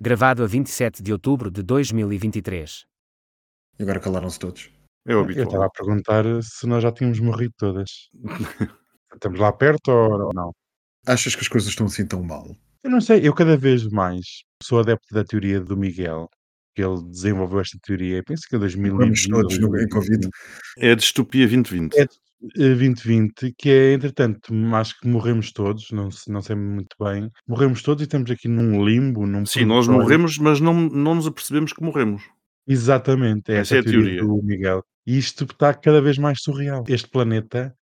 Gravado a 27 de outubro de 2023. E agora calaram-se todos. É o Eu habitual. estava a perguntar se nós já tínhamos morrido todas. Estamos lá perto ou não? Achas que as coisas estão assim tão mal? Eu não sei, eu cada vez mais sou adepto da teoria do Miguel, que ele desenvolveu esta teoria, penso que em Vamos 2020 todos ou no, em Covid. 2021. É a distopia 2020. É 2020, que é, entretanto, acho que morremos todos, não, se- não sei muito bem. Morremos todos e estamos aqui num limbo, num Sim, nós morremos, mas não, não nos apercebemos que morremos. Exatamente, é Essa essa é a teoria teoria. do Miguel. E isto está cada vez mais surreal. Este planeta,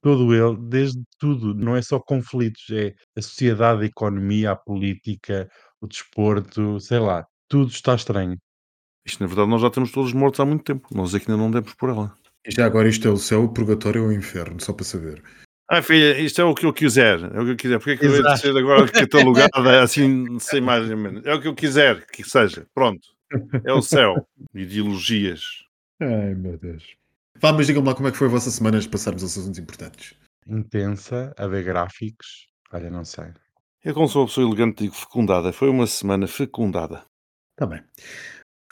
todo ele, desde tudo, não é só conflitos, é a sociedade, a economia, a política, o desporto, sei lá, tudo está estranho. Isto, na verdade, nós já estamos todos mortos há muito tempo. Nós é que ainda não demos por ela. E já agora isto é o céu, o purgatório ou o inferno, só para saber. Ah, filha, isto é o que eu quiser. É o que eu quiser. Porque é que eu hei de Exato. ser agora catalogada assim, sem mais nem menos? É o que eu quiser que seja. Pronto. É o céu. Ideologias. Ai meu Deus. Vá, mas digam-me lá como é que foi a vossa semana antes de passarmos aos assuntos importantes. Intensa, a ver gráficos, olha, não sei. Eu, como sou uma pessoa elegante, digo fecundada. Foi uma semana fecundada. Está bem.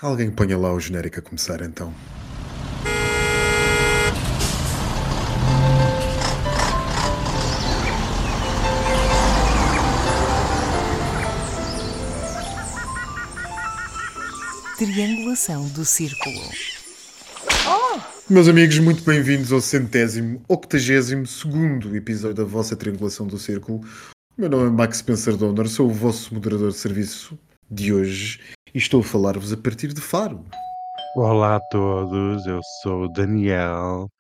Alguém ponha lá o genérico a começar então. Triangulação do círculo. Meus amigos, muito bem-vindos ao centésimo, octagésimo segundo episódio da vossa Triangulação do Círculo. O meu nome é Max Spencer Donner, sou o vosso moderador de serviço de hoje e estou a falar-vos a partir de Faro. Olá a todos, eu sou o Daniel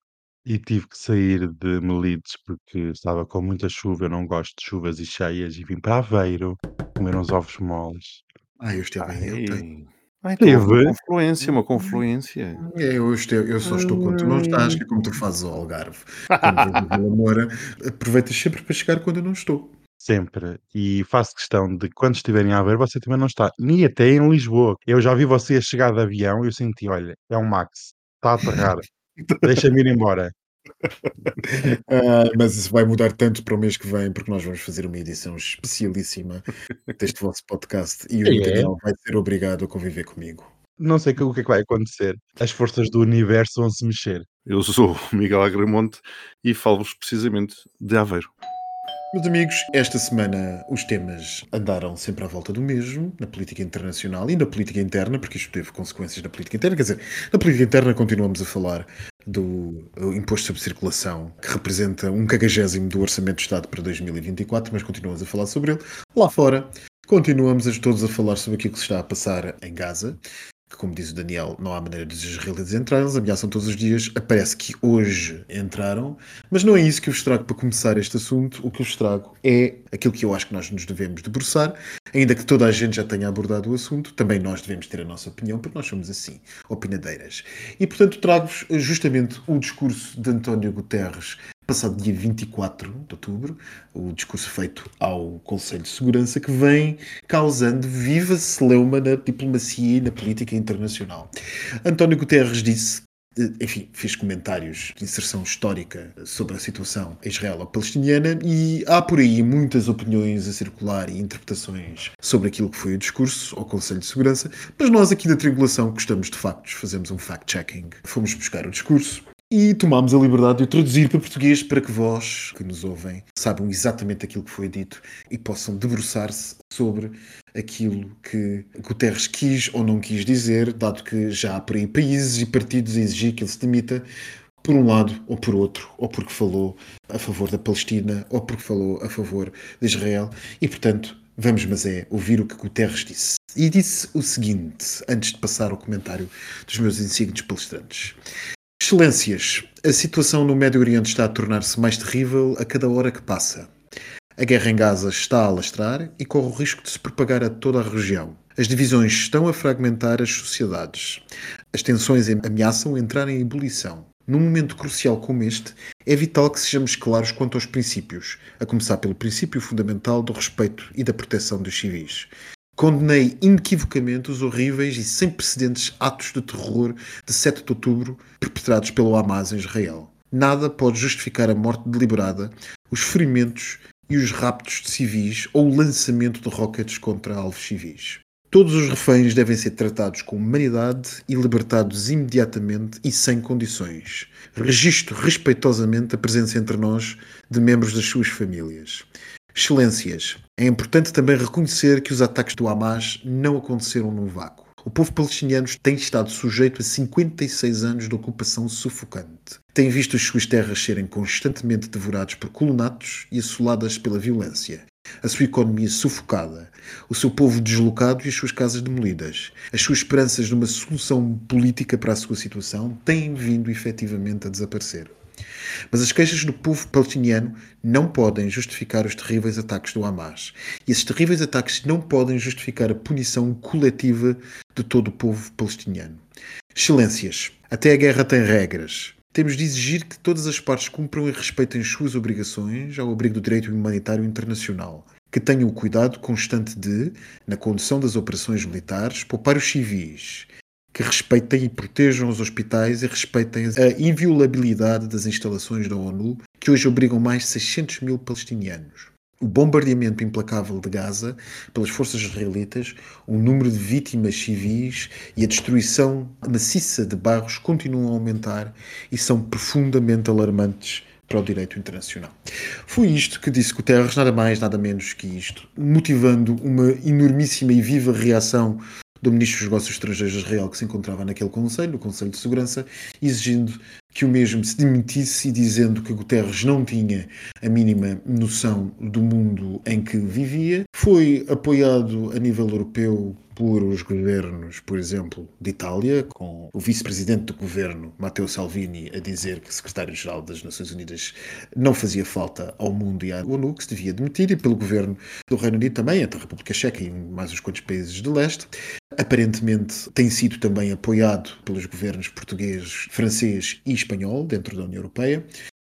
e tive que sair de Melides porque estava com muita chuva, eu não gosto de chuvas e cheias e vim para Aveiro comer uns ovos moles. Ah, eu estive aí, eu tenho. Ai, então houve Teve? uma confluência, uma confluência. É, eu, estou, eu só estou quando tu não estás, que é como tu fazes ao Algarve. Quando Moura, aproveitas sempre para chegar quando eu não estou. Sempre. E faço questão de quando estiverem a ver, você também não está. Nem até em Lisboa. Eu já vi você a chegar de avião e eu senti, olha, é um Max, está a aterrar. Deixa-me ir embora. Ah, mas isso vai mudar tanto para o mês que vem, porque nós vamos fazer uma edição especialíssima deste vosso podcast e o É? Daniel vai ser obrigado a conviver comigo. Não sei o que é que vai acontecer. As forças do universo vão se mexer. Eu sou o Miguel Agremonte e falo-vos precisamente de Aveiro. Meus amigos, esta semana os temas andaram sempre à volta do mesmo, na política internacional e na política interna, porque isto teve consequências na política interna. Quer dizer, na política interna continuamos a falar do uh, imposto sobre circulação, que representa um cagagésimo do Orçamento de Estado para 2024, mas continuamos a falar sobre ele. Lá fora, continuamos todos a falar sobre aquilo que se está a passar em Gaza, como diz o Daniel, não há maneira de os israelitas entrar, eles ameaçam todos os dias. Parece que hoje entraram, mas não é isso que eu vos trago para começar este assunto. O que eu vos trago é aquilo que eu acho que nós nos devemos debruçar, ainda que toda a gente já tenha abordado o assunto, também nós devemos ter a nossa opinião, porque nós somos assim, opinadeiras. E portanto trago-vos justamente o discurso de António Guterres passado dia 24 de outubro, o discurso feito ao Conselho de Segurança, que vem causando viva celeuma na diplomacia e na política internacional. António Guterres disse eh, enfim, fez comentários de inserção histórica sobre a situação israelo-palestiniana e há por aí muitas opiniões a circular e interpretações sobre aquilo que foi o discurso ao Conselho de Segurança, mas nós aqui da Triangulação gostamos de factos, fazemos um fact-checking. Fomos buscar o discurso e tomámos a liberdade de o traduzir para português para que vós, que nos ouvem, saibam exatamente aquilo que foi dito e possam debruçar-se sobre aquilo que Guterres quis ou não quis dizer, dado que já há por aí países e partidos a exigir que ele se demita por um lado ou por outro, ou porque falou a favor da Palestina ou porque falou a favor de Israel e, portanto, vamos, mas é, ouvir o que Guterres disse. E disse o seguinte, antes de passar ao comentário dos meus insígnios palestrantes. Excelências, a situação no Médio Oriente está a tornar-se mais terrível a cada hora que passa. A guerra em Gaza está a alastrar e corre o risco de se propagar a toda a região. As divisões estão a fragmentar as sociedades. As tensões ameaçam entrar em ebulição. Num momento crucial como este, é vital que sejamos claros quanto aos princípios, a começar pelo princípio fundamental do respeito e da proteção dos civis. Condenei inequivocamente os horríveis e sem precedentes atos de terror de 7 de outubro perpetrados pelo Hamas em Israel. Nada pode justificar a morte deliberada, os ferimentos e os raptos de civis ou o lançamento de rockets contra alvos civis. Todos os reféns devem ser tratados com humanidade e libertados imediatamente e sem condições. Registro respeitosamente a presença entre nós de membros das suas famílias. Excelências, é importante também reconhecer que os ataques do Hamas não aconteceram num vácuo. O povo palestiniano tem estado sujeito a 56 anos de ocupação sufocante. Tem visto as suas terras serem constantemente devoradas por colonatos e assoladas pela violência. A sua economia sufocada, o seu povo deslocado e as suas casas demolidas. As suas esperanças numa solução política para a sua situação têm vindo efetivamente a desaparecer. Mas as queixas do povo palestiniano não podem justificar os terríveis ataques do Hamas. E esses terríveis ataques não podem justificar a punição coletiva de todo o povo palestiniano. Excelências, até a guerra tem regras. Temos de exigir que todas as partes cumpram e respeitem as suas obrigações ao abrigo do direito humanitário internacional, que tenham o cuidado constante de, na condução das operações militares, poupar os civis, que respeitem e protejam os hospitais e respeitem a inviolabilidade das instalações da ONU, que hoje obrigam mais de 600 mil palestinianos. O bombardeamento implacável de Gaza pelas forças israelitas, o número de vítimas civis e a destruição maciça de bairros continuam a aumentar e são profundamente alarmantes para o direito internacional. Foi isto que disse Guterres, nada mais, nada menos que isto, motivando uma enormíssima e viva reação do Ministro dos Negócios Estrangeiros Israel que se encontrava naquele Conselho, o Conselho de Segurança, exigindo que o mesmo se demitisse e dizendo que Guterres não tinha a mínima noção do mundo em que vivia. Foi apoiado a nível europeu por os governos, por exemplo, de Itália, com o vice-presidente do governo, Matteo Salvini, a dizer que o secretário-geral das Nações Unidas não fazia falta ao mundo e à ONU, que se devia demitir, e pelo governo do Reino Unido também, entre a República Checa e mais uns quantos países de leste. Aparentemente tem sido também apoiado pelos governos português, francês e espanhol dentro da União Europeia.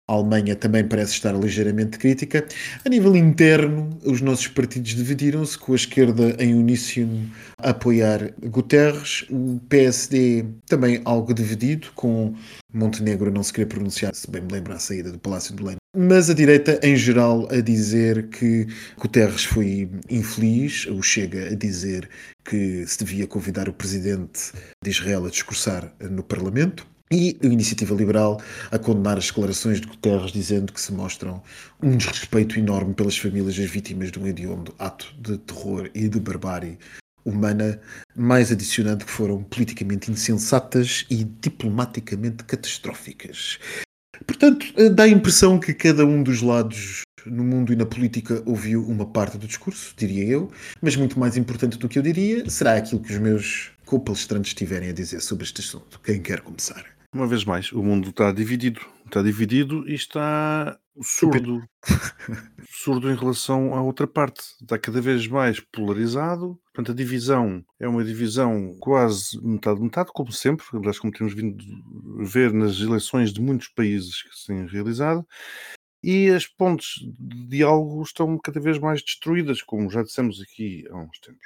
A Alemanha também parece estar ligeiramente crítica. A nível interno, os nossos partidos dividiram-se, com a esquerda em uníssono a apoiar Guterres, o PSD também algo dividido, com Montenegro não se querer pronunciar, se bem me lembro, a saída do Palácio de Belém. Mas a direita, em geral, a dizer que Guterres foi infeliz, o Chega a dizer que se devia convidar o presidente de Israel a discursar no Parlamento e a Iniciativa Liberal a condenar as declarações de Guterres, dizendo que se mostram um desrespeito enorme pelas famílias das vítimas de um hediondo ato de terror e de barbárie humana, mais adicionando que foram politicamente insensatas e diplomaticamente catastróficas. Portanto, dá a impressão que cada um dos lados no mundo e na política ouviu uma parte do discurso, diria eu, mas muito mais importante do que eu diria será aquilo que os meus co-palestrantes tiverem a dizer sobre este assunto. Quem quer começar? Uma vez mais, o mundo está dividido. Está dividido e está surdo. surdo em relação à outra parte. Está cada vez mais polarizado. Portanto, a divisão é uma divisão quase metade-metade, como sempre. Aliás, como temos vindo ver nas eleições de muitos países que se têm realizado. E as pontes de diálogo estão cada vez mais destruídas, como já dissemos aqui há uns tempos.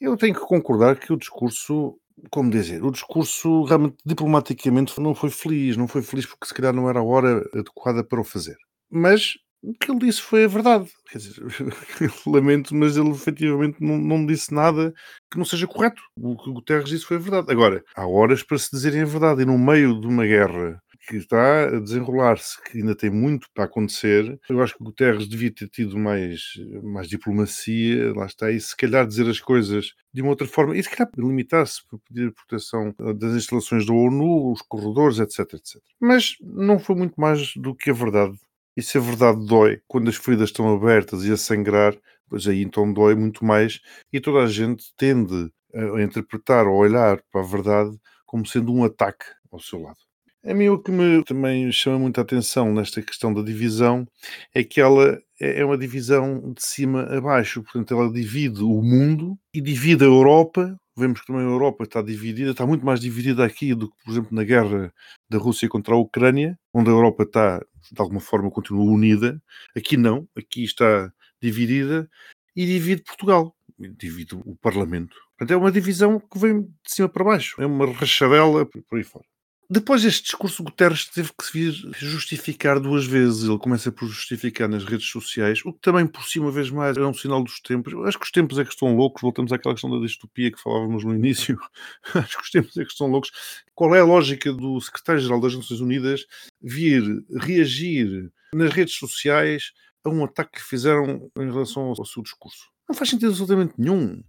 Eu tenho que concordar que o discurso como dizer, o discurso realmente diplomaticamente não foi feliz, não foi feliz porque se calhar não era a hora adequada para o fazer. Mas o que ele disse foi a verdade. Quer dizer, lamento, mas ele efetivamente não, não disse nada que não seja correto. O que o Guterres disse foi a verdade. Agora, há horas para se dizerem a verdade e no meio de uma guerra que está a desenrolar-se, que ainda tem muito para acontecer. Eu acho que Guterres devia ter tido mais, mais diplomacia, lá está, e se calhar dizer as coisas de uma outra forma, e se calhar limitar-se para pedir a proteção das instalações da ONU, os corredores, etc, etc. Mas não foi muito mais do que a verdade. E se a verdade dói, quando as feridas estão abertas e a sangrar, pois aí então dói muito mais e toda a gente tende a interpretar ou olhar para a verdade como sendo um ataque ao seu lado. A mim o que me também chama muita atenção nesta questão da divisão é que ela é, é uma divisão de cima a baixo, portanto ela divide o mundo e divide a Europa. Vemos que também a Europa está dividida, está muito mais dividida aqui do que, por exemplo, na guerra da Rússia contra a Ucrânia, onde a Europa está, de alguma forma, continua unida. Aqui não, aqui está dividida e divide Portugal, divide o Parlamento. Portanto, é uma divisão que vem de cima para baixo, é uma rachadela por aí fora. Depois deste discurso, Guterres teve que se vir justificar duas vezes. Ele começa por justificar nas redes sociais, o que também, por si, uma vez mais, é um sinal dos tempos. Acho que os tempos é que estão loucos. Voltamos àquela questão da distopia que falávamos no início. acho que os tempos é que estão loucos. Qual é a lógica do secretário-geral das Nações Unidas vir reagir nas redes sociais a um ataque que fizeram em relação ao seu discurso? Não faz sentido absolutamente nenhum.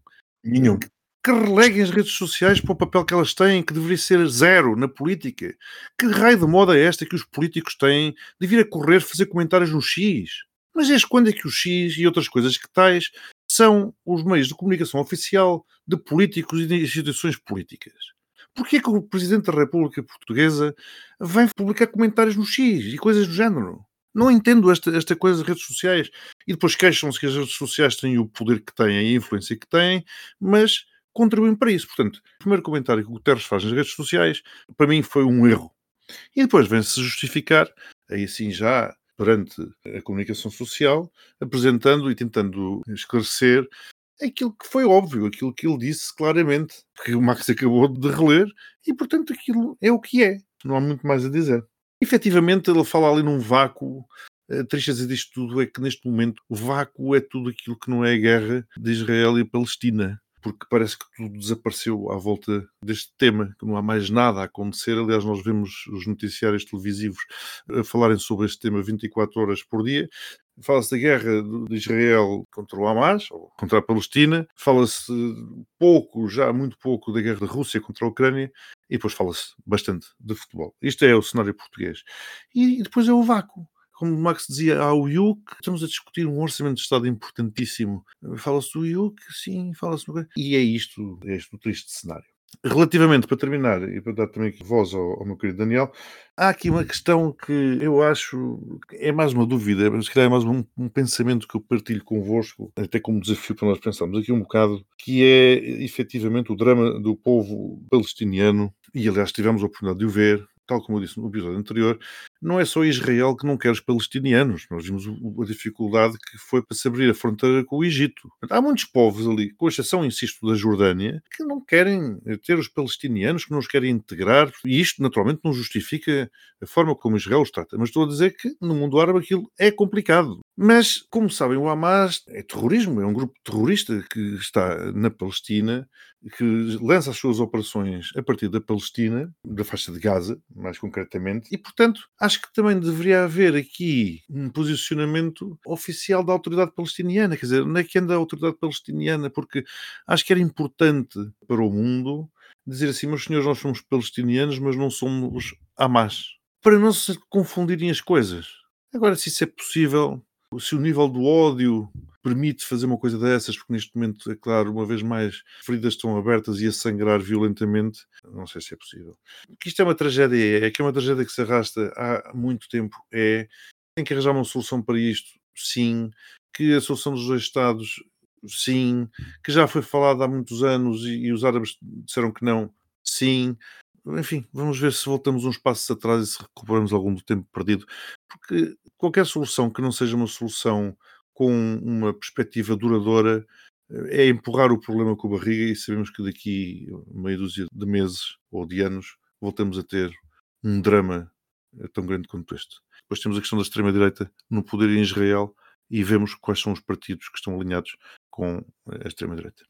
Nenhum que releguem as redes sociais para o papel que elas têm, que deveria ser zero na política. Que raio de moda é esta que os políticos têm de vir a correr fazer comentários no X? Mas és quando é que o X e outras coisas que tais são os meios de comunicação oficial de políticos e de instituições políticas? Porquê que o Presidente da República Portuguesa vem publicar comentários no X e coisas do género? Não entendo esta, esta coisa das redes sociais. E depois queixam-se que as redes sociais têm o poder que têm, a influência que têm, mas contribuem para isso. Portanto, o primeiro comentário que o Guterres faz nas redes sociais, para mim foi um erro. E depois vem-se justificar, aí sim já perante a comunicação social, apresentando e tentando esclarecer aquilo que foi óbvio, aquilo que ele disse claramente, que o Max acabou de reler, e portanto aquilo é o que é. Não há muito mais a dizer. Efetivamente, ele fala ali num vácuo. A tristeza disto tudo é que neste momento o vácuo é tudo aquilo que não é a guerra de Israel e Palestina porque parece que tudo desapareceu à volta deste tema, que não há mais nada a acontecer. Aliás, nós vemos os noticiários televisivos a falarem sobre este tema 24 horas por dia. Fala-se da guerra de Israel contra o Hamas, ou contra a Palestina. Fala-se pouco, já muito pouco, da guerra da Rússia contra a Ucrânia. E depois fala-se bastante de futebol. Isto é o cenário português. E depois é o vácuo como o Max dizia, há o IUC, estamos a discutir um orçamento de Estado importantíssimo. Fala-se do IUC, sim, fala-se do... E é isto, é este o triste cenário. Relativamente, para terminar, e para dar também voz ao, ao, meu querido Daniel, há aqui uma questão que eu acho é mais uma dúvida, mas que é mais um, um, pensamento que eu partilho convosco, até como desafio para nós pensarmos aqui um bocado, que é efetivamente o drama do povo palestiniano, e aliás tivemos a oportunidade de o ver, tal como eu disse no episódio anterior, não é só Israel que não quer os palestinianos. Nós vimos a dificuldade que foi para se abrir a fronteira com o Egito. Há muitos povos ali, com exceção, insisto, da Jordânia, que não querem ter os palestinianos, que não os querem integrar. E isto, naturalmente, não justifica a forma como Israel os trata. Mas estou a dizer que no mundo árabe aquilo é complicado. Mas, como sabem, o Hamas é terrorismo, é um grupo terrorista que está na Palestina, que lança as suas operações a partir da Palestina, da faixa de Gaza, mais concretamente, e, portanto, acho que também deveria haver aqui um posicionamento oficial da autoridade palestiniana. Quer dizer, onde é que anda a autoridade palestiniana? Porque acho que era importante para o mundo dizer assim, meus senhores, nós somos palestinianos, mas não somos Hamas. Para não se confundirem as coisas. Agora, se isso é possível, se o nível do ódio permite fazer uma coisa dessas, porque neste momento, é claro, uma vez mais, feridas estão abertas e a sangrar violentamente, não sei se é possível. Que isto é uma tragédia, é que é uma tragédia que se arrasta há muito tempo, é, tem que arranjar uma solução para isto, sim, que a solução dos dois Estados, sim, que já foi falada há muitos anos e, e os árabes disseram que não, sim, enfim, vamos ver se voltamos uns passos atrás e se recuperamos algum do tempo perdido, porque qualquer solução que não seja uma solução com uma perspectiva duradoura eh, é empurrar o problema com a barriga e sabemos que daqui meia dúzia de meses ou de anos voltamos a ter um drama eh, tão grande quanto este. Depois temos a questão da extrema-direita no poder em Israel e vemos quais são os partidos que estão alinhados com a extrema-direita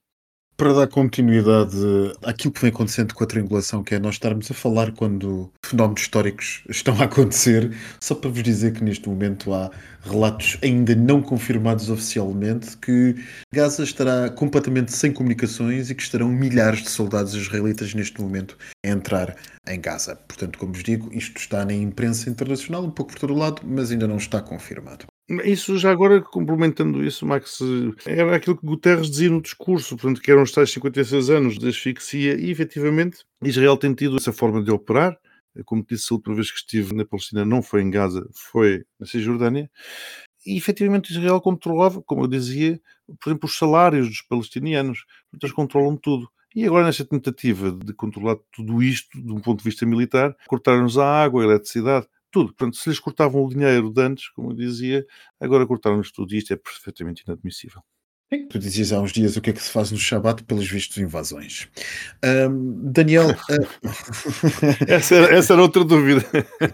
para dar continuidade àquilo que vem acontecendo com a triangulação, que é nós estarmos a falar quando fenómenos históricos estão a acontecer, só para vos dizer que neste momento há relatos ainda não confirmados oficialmente que Gaza estará completamente sem comunicações e que estarão milhares de soldados israelitas neste momento a entrar em Gaza. Portanto, como vos digo, isto está na imprensa internacional, um pouco por todo lado, mas ainda não está confirmado. Isso já agora, complementando isso, Max, era aquilo que Guterres dizia no discurso, portanto, que eram os tais 56 anos de asfixia, e efetivamente Israel tem tido essa forma de operar. Como disse a última vez que estive na Palestina, não foi em Gaza, foi na Cisjordânia, e efetivamente Israel controlava, como eu dizia, por exemplo, os salários dos palestinianos, eles controlam tudo. E agora, nesta tentativa de controlar tudo isto, de um ponto de vista militar, cortaram-nos a água, a eletricidade, tudo. Portanto, se lhes cortavam o dinheiro de antes, como eu dizia, agora cortaram-lhes tudo e isto é perfeitamente inadmissível. Tu dizias há uns dias o que é que se faz no Shabat pelos vistos invasões. Ahm, Daniel, ah, Essa era, essa era outra dúvida.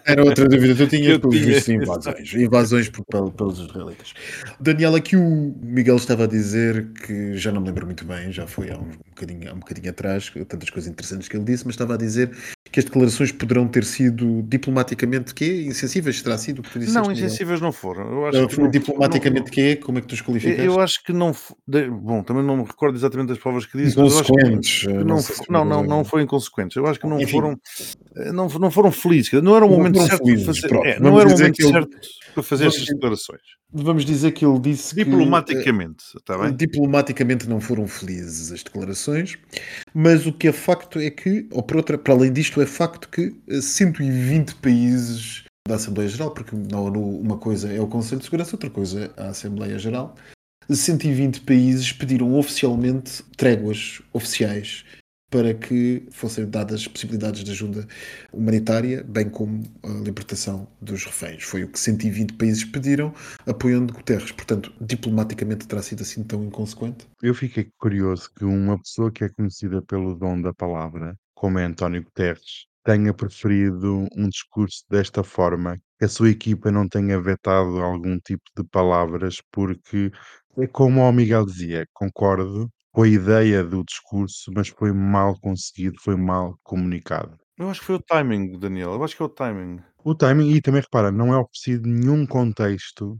era outra dúvida, tu tinhas Eu pelos tinha. vistos invasões, invasões por- pel- pelos israelitas. Daniel, aqui o Miguel estava a dizer que já não me lembro muito bem, já foi há um bocadinho, há um bocadinho atrás, tantas coisas interessantes que ele disse, mas estava a dizer que as declarações poderão ter sido diplomaticamente quê? Insensíveis, terá sido o que tu disseste? Não, insensíveis não foram. Eu acho Ah, que não- diplomaticamente quê? Como é que tu os não- qualificaste? eu acho que não. Bom, também não me recordo exatamente das palavras que disse. mas eu acho que- Inconsequentes. que ah, não, não, não, não foram inconsequentes. Eu acho que não Enfim. foram, eh, não, não foram felizes. Não era o momento certo felizes, para fazer. é, não era o momento que ele- certo para fazer estas declarações. Vamos dizer que ele disse que. Diplomaticamente, está eh, bem? Diplomaticamente não foram felizes as declarações, mas o que é facto é que, ou por outra, para além disto, é facto que eh, 120 países da Assembleia Geral, porque na ONU uma coisa é o Conselho de Segurança, outra coisa é a Assembleia Geral, 120 países pediram oficialmente tréguas oficiais para que fossem dadas possibilidades de ajuda humanitária, bem como a libertação dos reféns. Foi o que 120 países pediram, apoiando Guterres. Portanto, diplomaticamente terá sido assim tão inconsequente? Eu fiquei curioso que uma pessoa que é conhecida pelo dom da palavra, como é António Guterres, tenha preferido um discurso desta forma, que a sua equipa não tenha vetado algum tipo de palavras, porque é como o Miguel dizia, concordo com a ideia do discurso, mas foi mal conseguido, foi mal comunicado. Eu acho que foi o timing, Daniel. Eu acho que é o timing. O timing, e também repara, não é oferecido nenhum contexto,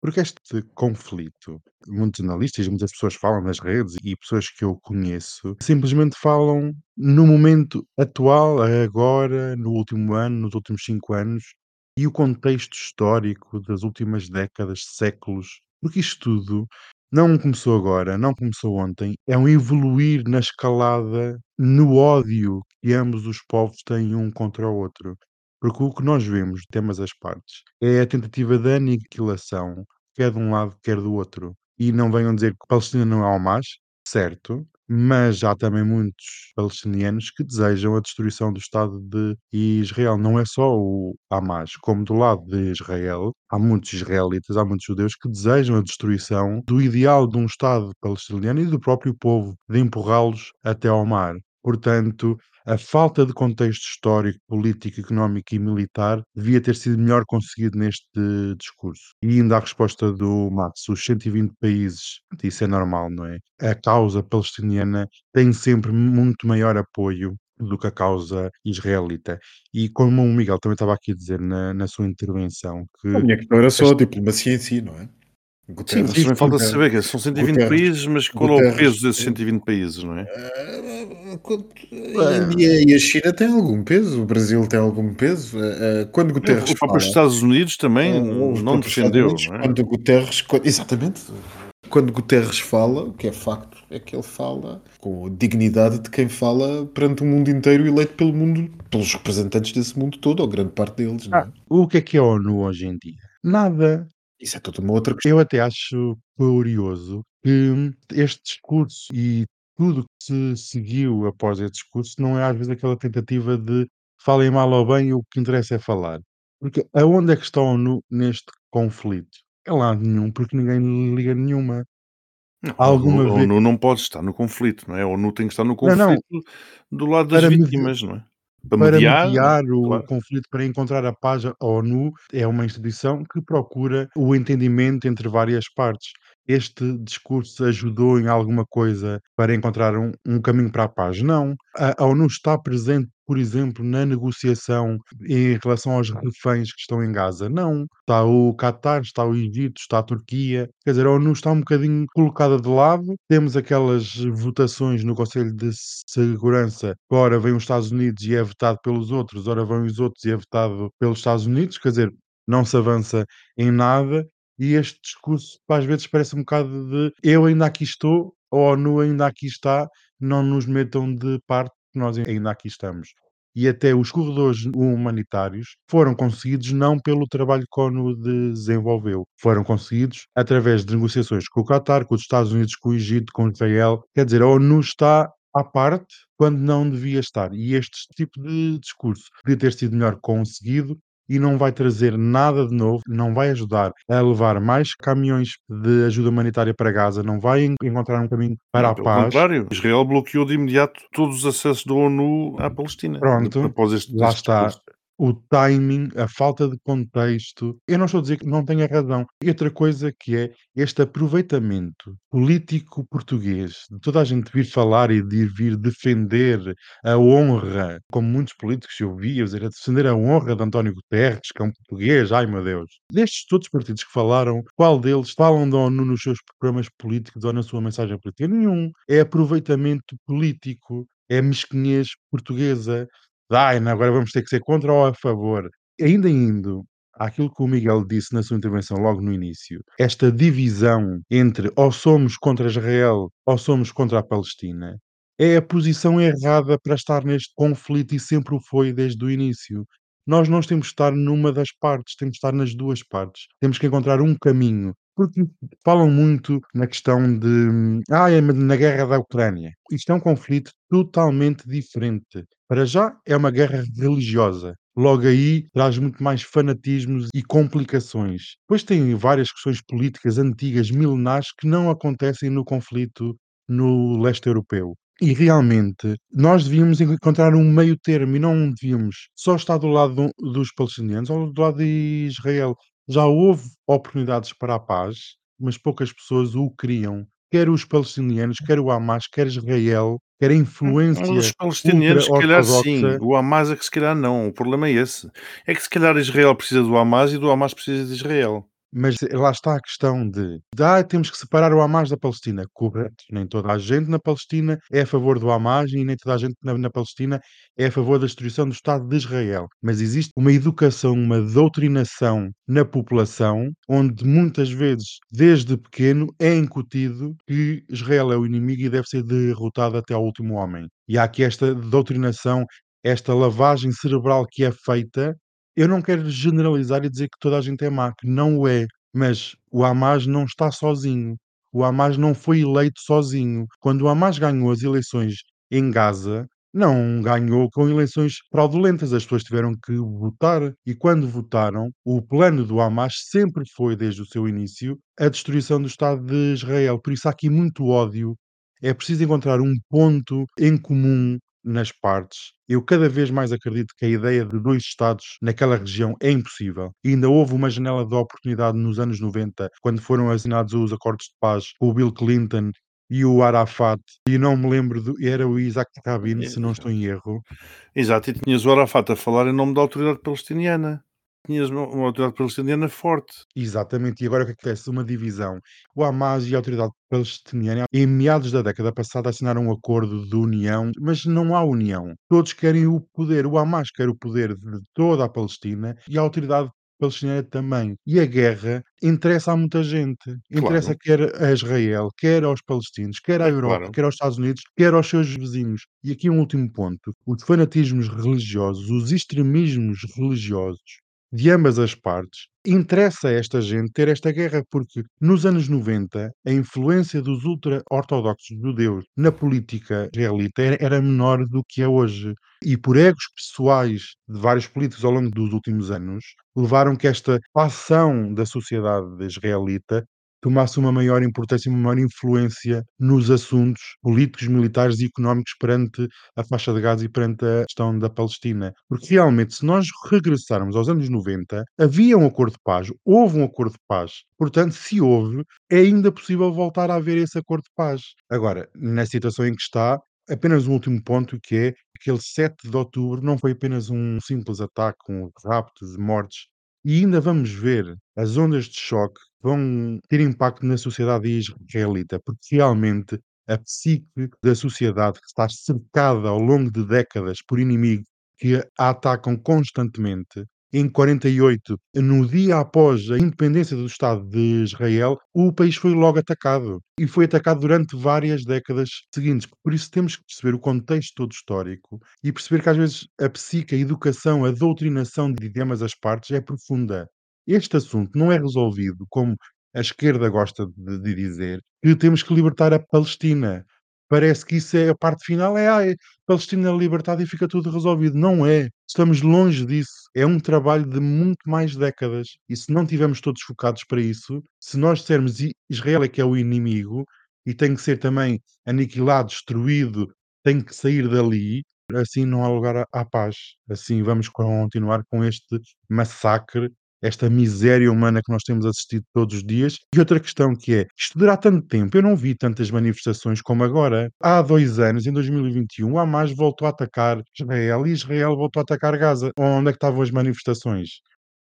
porque este conflito, muitos analistas, muitas pessoas falam nas redes e pessoas que eu conheço, simplesmente falam no momento atual, agora, no último ano, nos últimos cinco anos, e o contexto histórico das últimas décadas, séculos, porque isto tudo não começou agora, não começou ontem, é um evoluir na escalada, no ódio que ambos os povos têm um contra o outro. Porque o que nós vemos, de ambas as partes, é a tentativa de aniquilação, quer de um lado, quer do outro. E não venham dizer que Palestina não é Hamas, certo, mas há também muitos palestinianos que desejam a destruição do Estado de Israel. Não é só o Hamas, como do lado de Israel, há muitos israelitas, há muitos judeus que desejam a destruição do ideal de um Estado palestiniano e do próprio povo, de empurrá-los até ao mar. Portanto, a falta de contexto histórico, político, económico e militar devia ter sido melhor conseguido neste discurso. E ainda a resposta do Max, os 120 países, isso é normal, não é? A causa palestiniana tem sempre muito maior apoio do que a causa israelita. E como o Miguel também estava aqui a dizer na, na sua intervenção, que A minha questão era só a diplomacia em si, não é? Sim, Guterres, mas também falta Guterres- saber que são 120 Guterres- países, mas qual é o Guterres- peso desses 120 países, não é? Ah, A Índia e a China têm algum peso, o Brasil tem algum peso. Ah, ah, Quando Guterres O próprio fala, Estados Unidos também os não próprios defendeu, Unidos, não é? Quando Guterres, quando- exatamente, quando Guterres fala, o que é facto é que ele fala com a dignidade de quem fala perante o mundo inteiro, eleito pelo mundo, pelos representantes desse mundo todo, ou grande parte deles. Não é? Ah, o que é que é a ONU hoje em dia? Nada. Isso é toda uma outra questão. Eu até acho curioso que este discurso e tudo que se seguiu após este discurso não é às vezes aquela tentativa de falem mal ou bem, o que interessa é falar. Porque aonde é que está a ONU neste conflito? É lá nenhum, porque ninguém liga nenhuma. Não, Alguma a ONU, a vez- ONU não pode estar no conflito, não é? A ONU tem que estar no Não, não. conflito do lado das Para vítimas, não é? Para, para mediar, mediar o claro. conflito, para encontrar a paz, a ONU é uma instituição que procura o entendimento entre várias partes. Este discurso ajudou em alguma coisa para encontrar um, um caminho para a paz? Não. A, a ONU está presente, por exemplo, na negociação em relação aos reféns que estão em Gaza? Não. Está o Qatar, está o Egito, está a Turquia. Quer dizer, a ONU está um bocadinho colocada de lado. Temos aquelas votações no Conselho de Segurança. Ora vem os Estados Unidos e é votado pelos outros, ora vêm os outros e é votado pelos Estados Unidos. Quer dizer, não se avança em nada. E este discurso, às vezes, parece um bocado de eu ainda aqui estou, a ONU ainda aqui está, não nos metam de parte, nós ainda aqui estamos e até os corredores humanitários foram conseguidos não pelo trabalho que a ONU desenvolveu, foram conseguidos através de negociações com o Qatar, com os Estados Unidos, com o Egito, com Israel. Quer dizer, a ONU está à parte quando não devia estar. E este tipo de discurso podia ter sido melhor conseguido e não vai trazer nada de novo, não vai ajudar a levar mais caminhões de ajuda humanitária para Gaza, não vai en encontrar um caminho para a pelo paz. contrário, Israel bloqueou de imediato todos os acessos da ONU à Palestina. Pronto, após este, lá está. discurso. O timing, a falta de contexto. Eu não estou a dizer que não tenha razão. E outra coisa que é este aproveitamento político português, de toda a gente vir falar e de vir defender a honra, como muitos políticos eu via dizer, a defender a honra de António Guterres, que é um português, ai meu Deus. Destes todos os partidos que falaram, qual deles falam da ONU nos seus programas políticos ou na sua mensagem política? Nenhum. É aproveitamento político, é mesquinhez portuguesa. Ai, agora vamos ter que ser contra ou a favor. Ainda indo àquilo que o Miguel disse na sua intervenção logo no início, esta divisão entre ou somos contra Israel ou somos contra a Palestina, é a posição errada para estar neste conflito e sempre o foi desde o início. Nós não temos de estar numa das partes, temos de estar nas duas partes. Temos que encontrar um caminho. Porque falam muito na questão de ah, é na guerra da Ucrânia. Isto é um conflito totalmente diferente. Para já é uma guerra religiosa. Logo aí traz muito mais fanatismos e complicações. Depois tem várias questões políticas antigas, milenares, que não acontecem no conflito no leste europeu. E realmente nós devíamos encontrar um meio termo e não devíamos só estar do lado do- dos palestinianos ou do lado de Israel. Já houve oportunidades para a paz, mas poucas pessoas o queriam. Quer os palestinianos, quer o Hamas, quer Israel, quer a Os influência palestinianos, se calhar sim. O Hamas é que se calhar não. O problema é esse. É que se calhar Israel precisa do Hamas e do Hamas precisa de Israel. Mas lá está a questão de, de ah, temos que separar o Hamas da Palestina. Correto. Nem toda a gente na Palestina é a favor do Hamas e nem toda a gente na, na Palestina é a favor da destruição do Estado de Israel. Mas existe uma educação, uma doutrinação na população, onde muitas vezes, desde pequeno, é incutido que Israel é o inimigo e deve ser derrotado até ao último homem. E há aqui esta doutrinação, esta lavagem cerebral que é feita eu não quero generalizar e dizer que toda a gente é má, que não o é, mas o Hamas não está sozinho. O Hamas não foi eleito sozinho. Quando o Hamas ganhou as eleições em Gaza, não ganhou com eleições fraudulentas. As pessoas tiveram que votar. E quando votaram, o plano do Hamas sempre foi, desde o seu início, a destruição do Estado de Israel. Por isso há aqui muito ódio. É preciso encontrar um ponto em comum nas partes. Eu cada vez mais acredito que a ideia de dois Estados naquela região é impossível. E ainda houve uma janela de oportunidade nos anos 90, quando foram assinados os acordos de paz com o Bill Clinton e o Arafat, e não me lembro, do, era o Isaac Rabin, se não estou em erro. Exato, e tinhas o Arafat a falar em nome da autoridade palestiniana. Tinhas uma, uma autoridade palestiniana forte. Exatamente, e agora o que acontece? Uma divisão. O Hamas e a autoridade palestiniana, em meados da década passada, assinaram um acordo de união, mas não há união. Todos querem o poder. O Hamas quer o poder de toda a Palestina e a autoridade palestiniana também. E a guerra interessa a muita gente. Interessa Claro. quer a Israel, quer aos palestinos, quer à É Europa, claro. quer aos Estados Unidos, quer aos seus vizinhos. E aqui um último ponto. Os fanatismos religiosos, os extremismos religiosos de ambas as partes. Interessa a esta gente ter esta guerra porque nos anos 90 a influência dos ultra-ortodoxos judeus na política israelita era, menor do que é hoje. E por egos pessoais de vários políticos ao longo dos últimos anos, levaram que esta ação da sociedade israelita tomasse uma maior importância uma maior influência nos assuntos políticos, militares e económicos perante a faixa de Gaza e perante a questão da Palestina. Porque realmente, se nós regressarmos aos anos 90, havia um acordo de paz, houve um acordo de paz. Portanto, se houve, é ainda possível voltar a haver esse acordo de paz. Agora, na situação em que está, apenas um último ponto que é aquele 7 de outubro não foi apenas um simples ataque com raptos, mortes, e ainda vamos ver as ondas de choque vão ter impacto na sociedade israelita, porque realmente a psique da sociedade que está cercada ao longo de décadas por inimigos que a atacam constantemente. Em 48, no dia após a independência do Estado de Israel, o país foi logo atacado. E foi atacado durante várias décadas seguintes. Por isso temos que perceber o contexto todo histórico e perceber que às vezes a psique, a educação, a doutrinação de ambas as partes é profunda. Este assunto não é resolvido como a esquerda gosta de, de dizer, que temos que libertar a Palestina. Parece que isso é a parte final, é ai, Palestina libertada e fica tudo resolvido. Não é. Estamos longe disso. É um trabalho de muito mais décadas. E se não tivermos todos focados para isso, se nós dissermos Israel é que é o inimigo e tem que ser também aniquilado, destruído, tem que sair dali, assim não há lugar à paz. Assim vamos continuar com este massacre esta miséria humana que nós temos assistido todos os dias. E outra questão que é, isto durará tanto tempo, eu não vi tantas manifestações como agora. Há dois anos, em 2021, a Hamas voltou a atacar Israel e Israel voltou a atacar Gaza. Onde é que estavam as manifestações?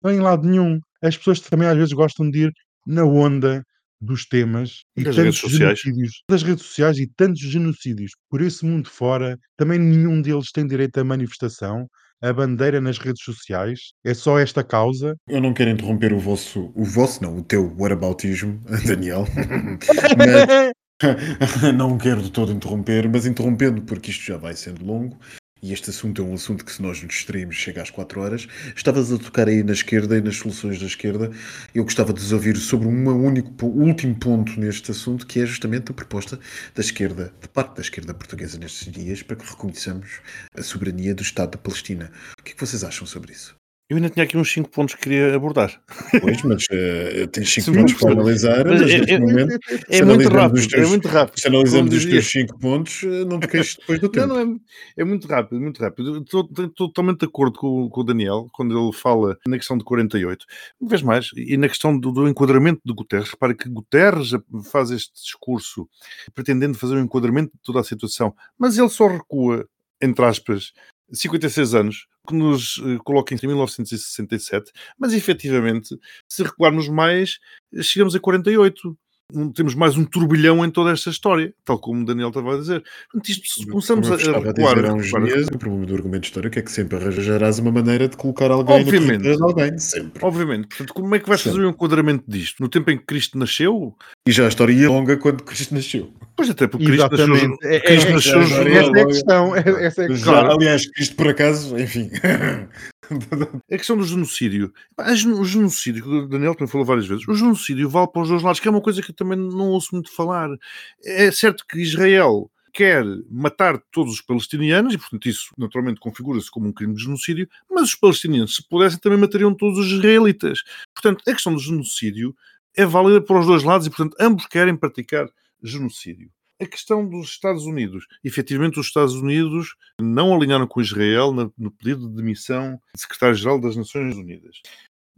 Não em lado nenhum. As pessoas também às vezes gostam de ir na onda dos temas e Das tantos redes sociais. genocídios das redes sociais e tantos genocídios por esse mundo fora, também nenhum deles tem direito à manifestação, a bandeira nas redes sociais, é só esta causa. Eu não quero interromper o vosso, o vosso não, o teu whataboutismo, Daniel, mas não quero de todo interromper, mas interrompendo porque isto já vai sendo longo e este assunto é um assunto que se nós nos distraímos chega às 4 horas. Estavas a tocar aí na esquerda e nas soluções da esquerda. Eu gostava de ouvir sobre um único, último ponto neste assunto, que é justamente a proposta da esquerda, de parte da esquerda portuguesa nestes dias, para que reconheçamos a soberania do Estado da Palestina. O que é que vocês acham sobre isso? Eu ainda tinha aqui uns 5 pontos que queria abordar. Pois, mas eh, tens 5 Sim, pontos para analisar, mas mas é- neste é- momento, É se muito rápido, os teus- é muito rápido. se analisamos os teus 5 pontos, eh, não te queixes depois do Não, tempo. não, é, é muito rápido, muito rápido. Estou totalmente de acordo com, com o Daniel quando ele fala na questão de 48. Uma vez mais, e na questão do, do enquadramento de Guterres, repare que Guterres faz este discurso pretendendo fazer um enquadramento de toda a situação, mas ele só recua, entre aspas, 56 anos, que nos eh, coloca em 1967, mas efetivamente, se recuarmos mais, chegamos a 48 um- temos mais um turbilhão em toda esta história, tal como o Daniel estava a dizer. Portanto, isto, se começamos Como a, a recuar, há uns recuar, a dias, recuar. o problema do argumento histórico é que sempre arranjarás uma maneira de colocar alguém Obviamente. no de alguém, sempre. Obviamente, portanto, como é que vais fazer o enquadramento disto? No tempo em que Cristo nasceu? E já a história ia longa quando Cristo nasceu. Pois até porque Cristo nasceu. Exatamente. É- Cristo é- nasceu é- judeu. é- Essa é a questão. é- Essa é a Já, questão. aliás, Cristo por acaso, enfim. A questão do genocídio. O genocídio, que o Daniel também falou várias vezes, o genocídio vale para os dois lados, que é uma coisa que eu também não ouço muito falar. É certo que Israel quer matar todos os palestinianos, e portanto isso naturalmente configura-se como um crime de genocídio, mas os palestinianos, se pudessem, também matariam todos os israelitas. Portanto, a questão do genocídio é válida para os dois lados e, portanto, ambos querem praticar genocídio. A questão dos Estados Unidos. Efetivamente, os Estados Unidos não alinharam com Israel no, pedido de demissão de secretário-geral das Nações Unidas.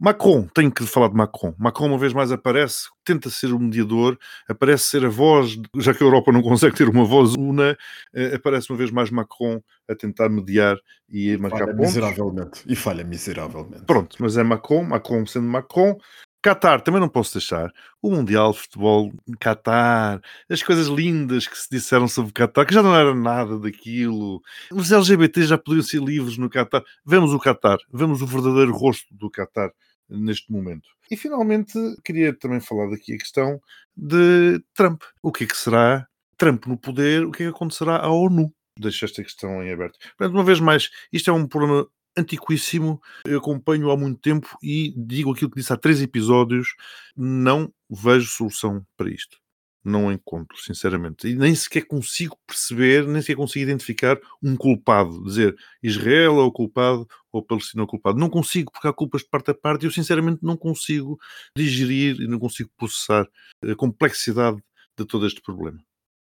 Macron, tenho que falar de Macron. Macron, uma vez mais, aparece, tenta ser o mediador, aparece ser a voz, já que a Europa não consegue ter uma voz una, eh, aparece uma vez mais Macron a tentar mediar e a marcar falha pontos. miseravelmente. E falha miseravelmente. Pronto, mas é Macron, Macron sendo Macron. Qatar, também não posso deixar. O Mundial de Futebol, Qatar, as coisas lindas que se disseram sobre Qatar, que já não era nada daquilo. Os LGBT já podiam ser livres no Qatar. Vemos o Qatar, vemos o verdadeiro rosto do Qatar neste momento. E finalmente, queria também falar daqui a questão de Trump. O que é que será Trump no poder? O que é que acontecerá à ONU? Deixo esta questão em aberto. Portanto, uma vez mais, isto é um problema antiquíssimo, eu acompanho há muito tempo e digo aquilo que disse há três episódios, não vejo solução para isto. Não encontro, sinceramente. E nem sequer consigo perceber, nem sequer consigo identificar um culpado. Dizer Israel é o culpado ou Palestina é o culpado. Não consigo, porque há culpas de parte a parte e eu, sinceramente, não consigo digerir e não consigo processar a complexidade de todo este problema.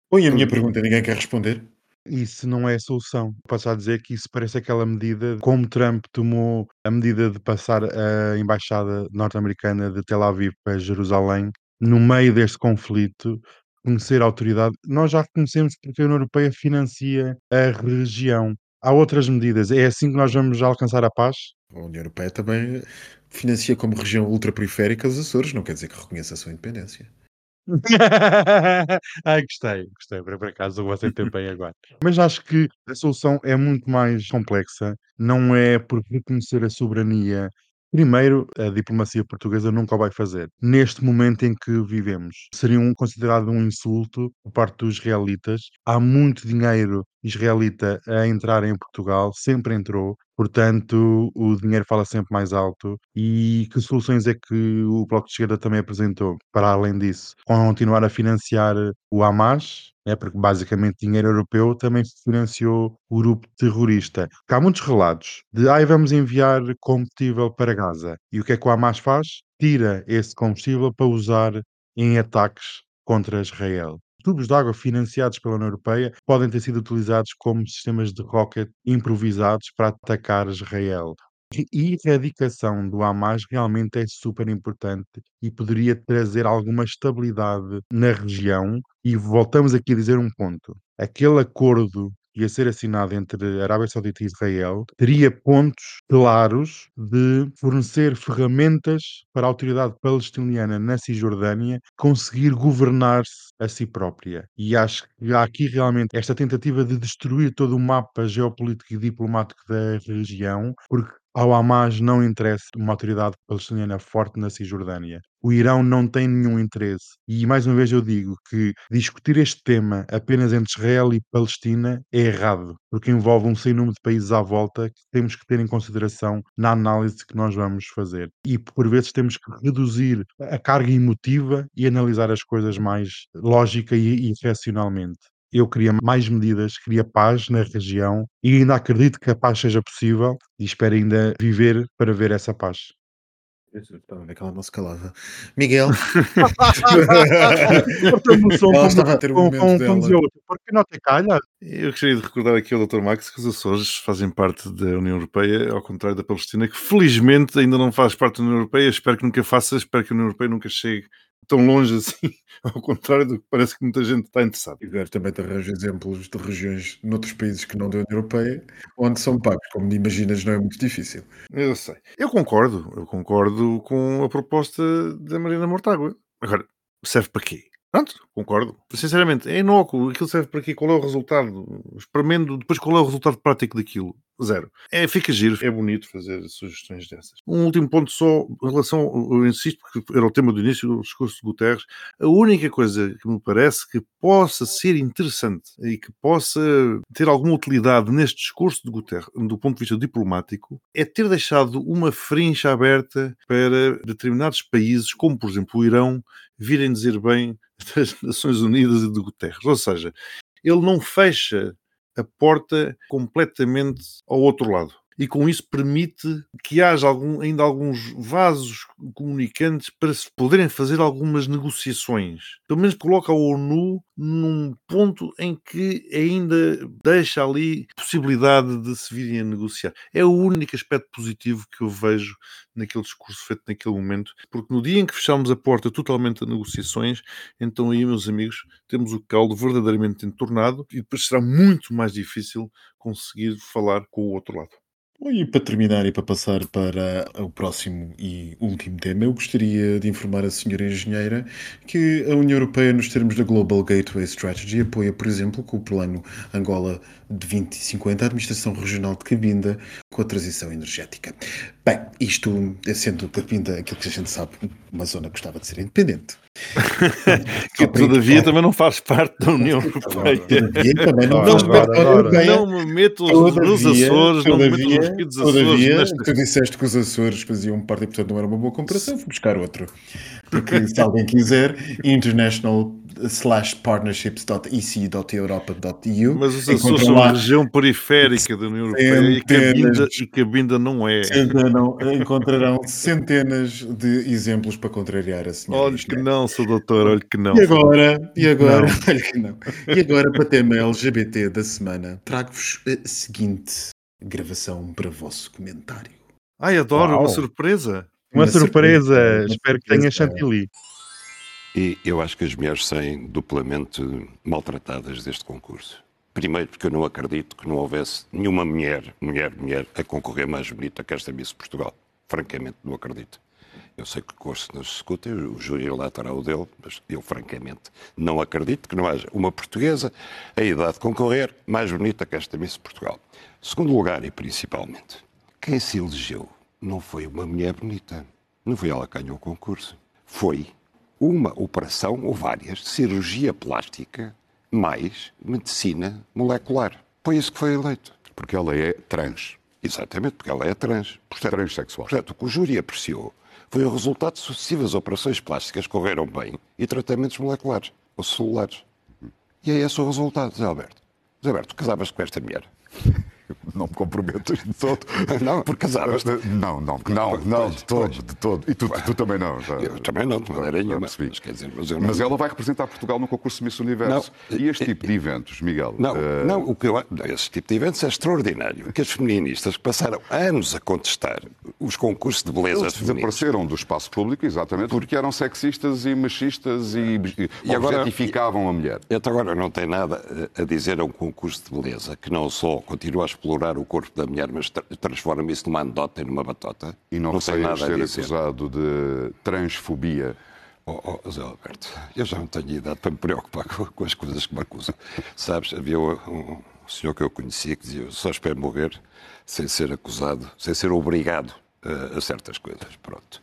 Bom, e a minha pergunta, ninguém quer responder? Isso não é a solução. Posso já dizer que isso parece aquela medida, como Trump tomou a medida de passar a embaixada norte-americana de Tel Aviv para Jerusalém, no meio deste conflito, conhecer a autoridade. Nós já reconhecemos porque a União Europeia financia a região. Há outras medidas. É assim que nós vamos alcançar a paz? A União Europeia também financia como região ultraperiférica os Açores, não quer dizer que reconheça a sua independência. Ai, gostei, gostei. Por acaso, eu aceitei bem agora. Mas acho que a solução é muito mais complexa. Não é por reconhecer a soberania. Primeiro, a diplomacia portuguesa nunca vai fazer. Neste momento em que vivemos, seria um, considerado um insulto por parte dos israelitas. Há muito dinheiro israelita a entrar em Portugal, sempre entrou. Portanto, o dinheiro fala sempre mais alto. E que soluções é que o Bloco de Esquerda também apresentou, para além disso? Continuar a financiar o Hamas, né, porque basicamente dinheiro europeu também financiou o grupo terrorista. Porque há muitos relatos de ai, vamos enviar combustível para Gaza. E o que é que o Hamas faz? Tira esse combustível para usar em ataques contra Israel. Tubos de água financiados pela União Europeia podem ter sido utilizados como sistemas de rocket improvisados para atacar Israel. A erradicação do Hamas realmente é super importante e poderia trazer alguma estabilidade na região. E voltamos aqui a dizer um ponto: aquele acordo ia ser assinado entre Arábia Saudita e Israel teria pontos claros de fornecer ferramentas para a autoridade palestiniana na Cisjordânia conseguir governar-se a si própria. E acho que há aqui realmente esta tentativa de destruir todo o mapa geopolítico e diplomático da região, porque ao Hamas não interessa uma autoridade palestiniana forte na Cisjordânia. O Irão não tem nenhum interesse. E mais uma vez eu digo que discutir este tema apenas entre Israel e Palestina é errado, porque envolve um sem número de países à volta que temos que ter em consideração na análise que nós vamos fazer. E por vezes temos que reduzir a carga emotiva e analisar as coisas mais lógica e, e racionalmente eu queria mais medidas, queria paz na região e ainda acredito que a paz seja possível e espero ainda viver para ver essa paz. Aquela não se calava. Miguel. Porque não te calha? Eu gostaria de recordar aqui ao Dr. Max que os Açores fazem parte da União Europeia, ao contrário da Palestina, que felizmente ainda não faz parte da União Europeia. Espero que nunca faça, espero que a União Europeia nunca chegue tão longe assim, ao contrário do que parece que muita gente está interessada. E também te arranjo exemplos de regiões noutros países que não da União Europeia, onde são pagos, como imaginas, não é muito difícil. Eu sei. Eu concordo, eu concordo com a proposta da Marina Mortágua. Agora, serve para quê? Pronto, concordo. Sinceramente, é inócuo. Aquilo serve para quê? Qual é o resultado? Experimento, depois qual é o resultado prático daquilo? Zero. É, fica giro, é bonito fazer sugestões dessas. Um último ponto só, em relação, eu insisto, porque era o tema do início do discurso de Guterres, a única coisa que me parece que possa ser interessante e que possa ter alguma utilidade neste discurso de Guterres, do ponto de vista diplomático, é ter deixado uma frincha aberta para determinados países, como por exemplo o Irão, virem dizer bem das Nações Unidas e de Guterres. Ou seja, ele não fecha a porta completamente ao outro lado. E com isso permite que haja algum, ainda alguns vasos comunicantes para se poderem fazer algumas negociações. Pelo menos coloca a ONU num ponto em que ainda deixa ali possibilidade de se virem a negociar. É o único aspecto positivo que eu vejo naquele discurso feito naquele momento, porque no dia em que fechamos a porta totalmente a negociações, então aí, meus amigos, temos o caldo verdadeiramente entornado e depois será muito mais difícil conseguir falar com o outro lado. E para terminar e para passar para o próximo e último tema, eu gostaria de informar a senhora engenheira que a União Europeia, nos termos da Global Gateway Strategy, apoia, por exemplo, com o plano Angola de 2050, a administração regional de Cabinda com a transição energética. Bem, isto sendo Cabinda aquilo que a gente sabe, uma zona que gostava de ser independente. que todavia também não faz parte da União Europeia. também não, faz parte da União Europeia. Não me meto nos Açores, não me meto nos Açores. Todavia, tu disseste que os Açores faziam parte e, portanto, não era uma boa comparação, fui buscar outro. Porque se alguém quiser, international slash partnerships.ec.europa.eu Mas os Açores são uma região periférica da União Europeia e Cabinda, e Cabinda não é. Encontrarão, encontrarão centenas de exemplos para contrariar a senhora. Olha que não, sou doutor, olha que não. E agora, e agora, olha que não. E agora, para tema LGBT da semana, trago-vos a seguinte gravação para o vosso comentário. Ai, adoro, Uau. uma surpresa. Uma, uma surpresa. surpresa. Espero que tenha chantilly. E eu acho que as mulheres saem duplamente maltratadas deste concurso. Primeiro, porque eu não acredito que não houvesse nenhuma mulher, mulher, mulher, a concorrer mais bonita que esta Miss Portugal. Francamente, não acredito. Eu sei que o curso não se escuta, o júri lá terá o dele, mas eu, francamente, não acredito que não haja uma portuguesa a idade de concorrer mais bonita que esta Miss Portugal. Segundo lugar, e principalmente, quem se elegeu não foi uma mulher bonita. Não foi ela que ganhou o concurso. Foi uma operação, ou várias, cirurgia plástica mais medicina molecular. Foi isso que foi eleito. Porque ela é trans. Exatamente, porque ela é trans. Portanto, Transsexual. portanto, o que o júri apreciou foi o resultado de sucessivas operações plásticas que correram bem e tratamentos moleculares ou celulares. E é esse o resultado, Zé Alberto. Zé Alberto, casavas com esta mulher? Não me comprometas de todo. Não, porque casavas. Não, não, não, não, de todo, de todo. E tu, tu também não. já- Eu também não, de maneira nenhuma. Mas, quer dizer, mas não... Mas ela vai representar Portugal no concurso Miss Universo. Não. E este tipo de eventos, Miguel? Não, eh, não, o que eu, esse tipo de eventos é extraordinário. Que as feministas que passaram anos a contestar os concursos de beleza Eles desapareceram do espaço público exatamente porque eram sexistas e machistas e, E agora- objetificavam a mulher. Então agora não tem nada a a dizer a um concurso de beleza que não só continua a explorar o corpo da mulher, mas tra- transforma isso numa anedota e numa batota. E não, tem sei nada a ser dizer. acusado de transfobia. Oh, oh, Zé Alberto, eu já não tenho idade para me preocupar com, com as coisas que me acusam. Sabes, havia um, um senhor que eu conhecia que dizia: "Eu só espero morrer sem ser acusado, sem ser obrigado a, a certas coisas. Pronto.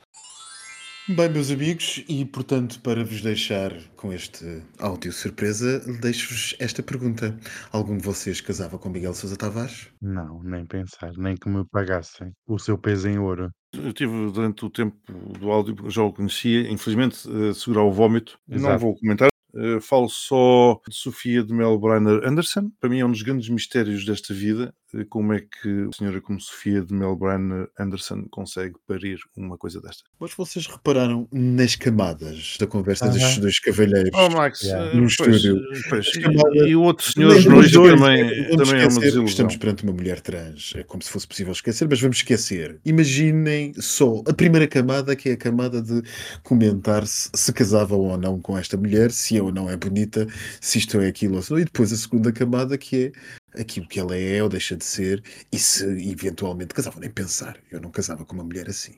Bem, meus amigos, e portanto, para vos deixar com este áudio surpresa, deixo-vos esta pergunta. Algum de vocês casava com Miguel Sousa Tavares? Não, nem pensar, nem que me pagassem o seu peso em ouro. Eu tive durante o tempo do áudio, já o conhecia, infelizmente, eh, segurar o vómito. Não Exato. vou comentar. Eh, falo só de Sofia de Melbrenner Anderson. Para mim é um dos grandes mistérios desta vida. Como é que a senhora como Sofia de Melbrenner Anderson consegue parir uma coisa desta? Mas vocês repararam nas camadas da conversa Aham. destes dois cavalheiros? Oh, Max, Yeah. eh, No pois, estúdio. eh, pois, As e- camadas- e, o outro senhor jornalista dois, também, é, também é uma desilusão. Estamos perante uma mulher trans, é como se fosse possível esquecer, mas vamos esquecer. Imaginem só a primeira camada, que é a camada de comentar se, se casavam ou não com esta mulher, se é ou não é bonita, se isto é aquilo ou se não. E depois a segunda camada, que é aquilo que ela é ou deixa de ser, e se eventualmente casavam, nem pensar. Eu não casava com uma mulher assim.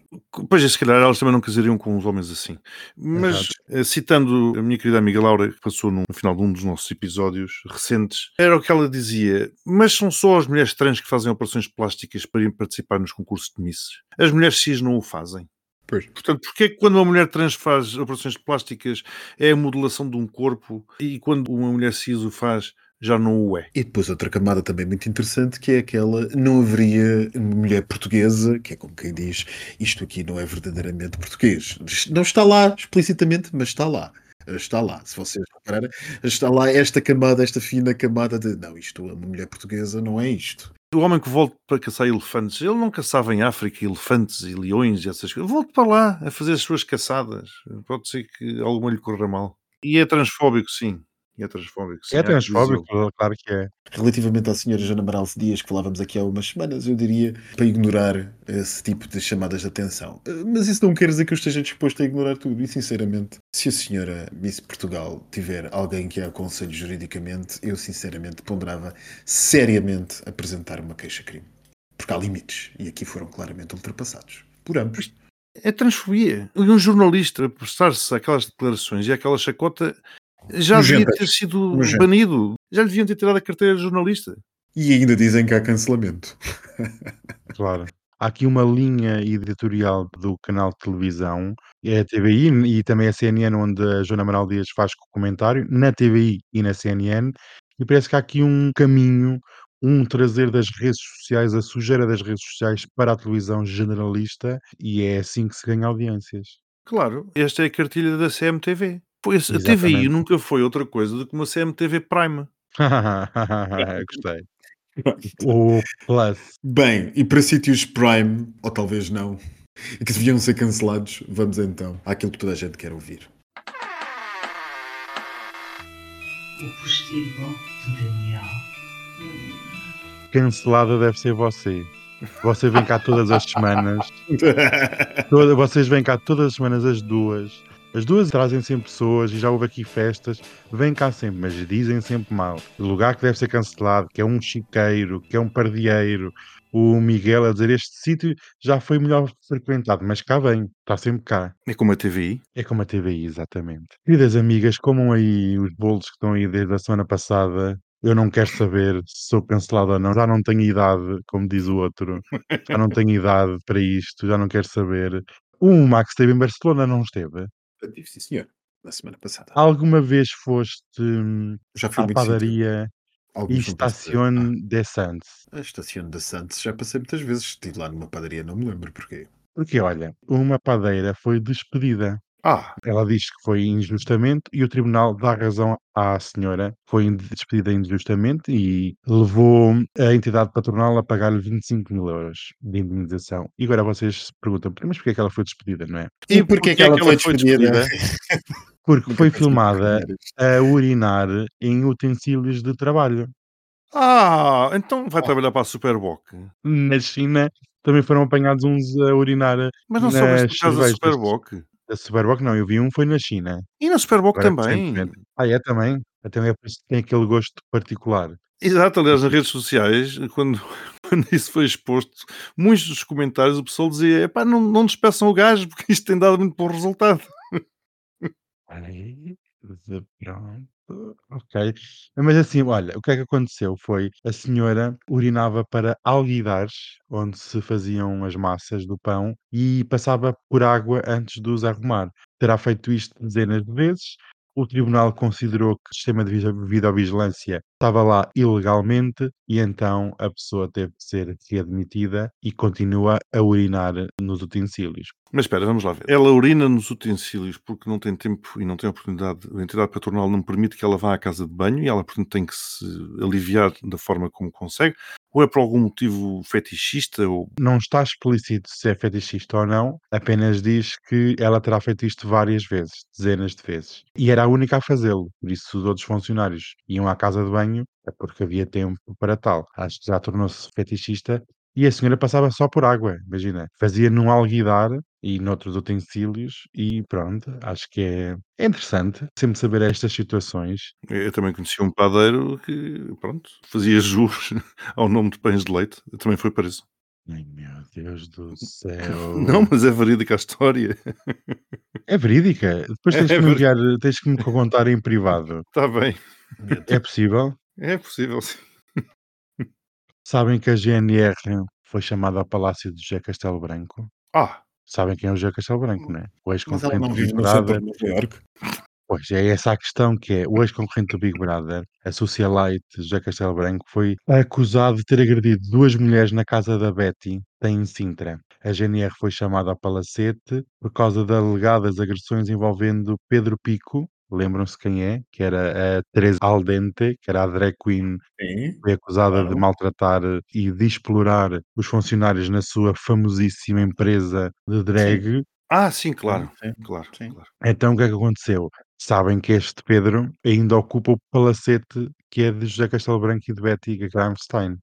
Pois, se calhar elas também não casariam com os homens assim. Mas, Exato. eh, citando a minha querida amiga Laura, que passou no final de um dos nossos episódios recentes, era o que ela dizia: Mas são só as mulheres trans que fazem operações plásticas para ir participar nos concursos de misses. As mulheres cis não o fazem. Pois. Portanto, porquê é que quando uma mulher trans faz operações plásticas é a modelação de um corpo e quando uma mulher cis o faz já não o é? E depois outra camada também muito interessante, que é aquela, não haveria mulher portuguesa, que é como quem diz, isto aqui não é verdadeiramente português. Não está lá explicitamente, mas está lá. Está lá, se vocês repararem, está lá esta camada, esta fina camada de não, isto, uma mulher portuguesa não é isto. O homem que volta para caçar elefantes, ele não caçava em África elefantes e leões e essas coisas. Volte para lá a fazer as suas caçadas. Pode ser que alguma lhe corra mal. E é transfóbico, sim. E é transfóbico, sim. É que transfóbico, claro que é. Relativamente à senhora Jana Amaral Dias, que falávamos aqui há umas semanas, eu diria para ignorar esse tipo de chamadas de atenção. Eh, Mas isso não quer dizer que eu esteja disposto a ignorar tudo. E, sinceramente, se a senhora Miss Portugal tiver alguém que a aconselhe juridicamente, eu, sinceramente, ponderava seriamente apresentar uma queixa-crime. Porque há limites. E aqui foram claramente ultrapassados. Por ambos. É transfobia. E um jornalista a prestar-se àquelas declarações e àquela chacota já devia ter sido banido. Já lhe deviam ter tirado a carteira de jornalista. E ainda dizem que há cancelamento. Claro. Há aqui uma linha editorial do canal de televisão, é a TVI e também a CNN, onde a Joana Amaral Dias faz comentário, na TVI e na CNN, e parece que há aqui um caminho, um trazer das redes sociais, a sujeira das redes sociais para a televisão generalista, e é assim que se ganha audiências. Claro, esta é a cartilha da CMTV. Pois a. TVI nunca foi outra coisa do que uma CMTV Prime. Gostei. O Plus. Bem, e para sítios Prime, ou talvez não, e que deviam ser cancelados, vamos então àquilo que toda a gente quer ouvir. O postigo de Daniel. Cancelada deve ser você. Você vem cá todas as semanas. Toda- vocês vêm cá todas as semanas, as duas. As duas trazem sempre pessoas e já houve aqui festas. Vêm cá sempre, mas dizem sempre mal. O lugar que deve ser cancelado, que é um chiqueiro, que é um pardieiro. O Miguel a dizer este sítio já foi melhor frequentado, mas cá vem, está sempre cá. É como a TVI. É como a TVI, exatamente. Queridas amigas, comam aí os bolos que estão aí desde a semana passada. Eu não quero saber se sou cancelado ou não. Já não tenho idade, como diz o outro. Já não tenho idade para isto, já não quero saber. O Max esteve em Barcelona, não esteve? Tive, sim, senhor, na semana passada. Alguma vez foste hum, Já fui à padaria e passam. Estacione de Santos. Ah, a estação da Santos já passei muitas vezes. Estive lá numa padaria, não me lembro porquê. Porque, olha, uma padeira foi despedida. Ah, Ela diz que foi injustamente e o tribunal dá razão à senhora. Foi despedida injustamente e levou a entidade patronal a pagar-lhe 25 mil euros de indemnização. E agora vocês se perguntam, mas porquê é que ela foi despedida, não é? E porquê que ela foi despedida? Porque Nunca foi filmada a urinar em utensílios de trabalho. ah, então vai trabalhar para a Superboc. Na China também foram apanhados uns a urinar Mas não soubeste caso da cervejas. Superboc. A Superboc não, eu vi um foi na China. E na Superboc Agora também. recentemente. Ah, é também? Então é por isso que tem aquele gosto particular. Exato, aliás, nas redes sociais, quando, quando isso foi exposto, muitos dos comentários o pessoal dizia: epá, não, não despeçam o gajo porque isto tem dado muito bom resultado. Aí, de- pronto, ok. Mas assim, olha, o que é que aconteceu foi a senhora urinava para alguidares, onde se faziam as massas do pão, e passava por água antes de os arrumar. Terá feito isto dezenas de vezes. O tribunal considerou que o sistema de videovigilância estava lá ilegalmente e então a pessoa teve de ser readmitida e continua a urinar nos utensílios. Mas espera, vamos lá ver. Ela urina nos utensílios porque não tem tempo e não tem oportunidade. A entidade patronal não permite que ela vá à casa de banho e ela, portanto, tem que se aliviar da forma como consegue. Ou é por algum motivo fetichista? Ou... Não está explícito se é fetichista ou não, apenas diz que ela terá feito isto várias vezes, dezenas de vezes. E era a única a fazê-lo, por isso os outros funcionários iam à casa de banho, porque havia tempo para tal. Acho que já tornou-se fetichista e a senhora passava só por água, imagina. Fazia num alguidar e noutros utensílios e pronto, acho que é, é interessante sempre saber estas situações. Eu também conheci um padeiro que, pronto, fazia juros ao nome de pães de leite. Também foi para isso. Ai meu Deus do céu. Não, mas é verídica a história. É verídica. Depois É tens que me verídica. enviar, tens que me contar em privado. Está bem. É possível? É possível, sim. Sabem que a GNR foi chamada ao Palácio de José Castelo Branco? Ah, Sabem quem é o José Castelo Branco, não é? O ex-concorrente não do vive Big no centro Brother. de Nova Iorque. Pois, é essa a questão que é, o ex-concorrente do Big Brother, a socialite José Castelo Branco, foi acusado de ter agredido duas mulheres na casa da Betty, em Sintra. A GNR foi chamada ao palacete por causa de alegadas agressões envolvendo Pedro Pico, lembram-se quem é? Que era a Teresa Aldente, que era a drag queen Sim. foi acusada de Claro. maltratar e de explorar os funcionários na sua famosíssima empresa de drag. ah, sim, claro. Sim, Claro, sim. claro. Então o que é que aconteceu? Sabem que este Pedro ainda ocupa o palacete que é de José Castelo Branco e de Betty Gramstein.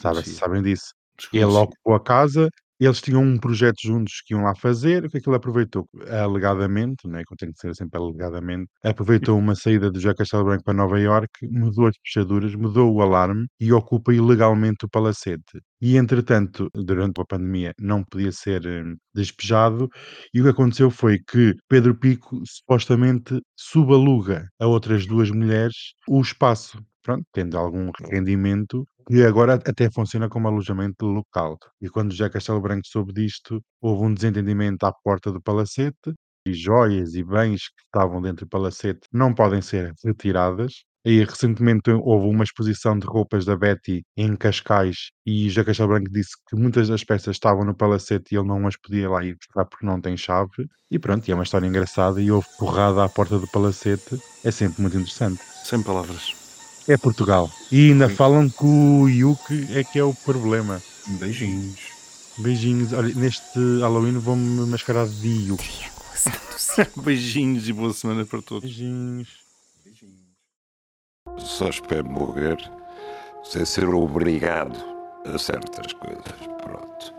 Sabem, sabem disso. Ele ocupou a casa, eles tinham um projeto juntos que iam lá fazer, o que é que ele aproveitou? Alegadamente, não é que tem que ser sempre alegadamente, aproveitou uma saída de José Castelo Branco para Nova Iorque, mudou as fechaduras, mudou o alarme e ocupa ilegalmente o palacete. E entretanto, durante a pandemia, não podia ser hum, despejado, e o que aconteceu foi que Pedro Pico supostamente subaluga a outras duas mulheres o espaço, pronto, tendo algum rendimento, que agora até funciona como alojamento local. E quando José Castelo Branco soube disto, houve um desentendimento à porta do palacete, e joias e bens que estavam dentro do palacete não podem ser retiradas. E recentemente houve uma exposição de roupas da Betty em Cascais e José Castelo Branco disse que muitas das peças estavam no palacete e ele não as podia lá ir buscar porque não tem chave. E pronto, e é uma história engraçada e houve porrada à porta do palacete. É sempre muito interessante. Sem palavras. É Portugal. E ainda falam que o Yuke é que é o problema. Beijinhos. Beijinhos. Olha, neste Halloween vou-me mascarar de Yuke. Beijinhos e boa semana para todos. Beijinhos. Só espero morrer sem ser obrigado a certas coisas. Pronto.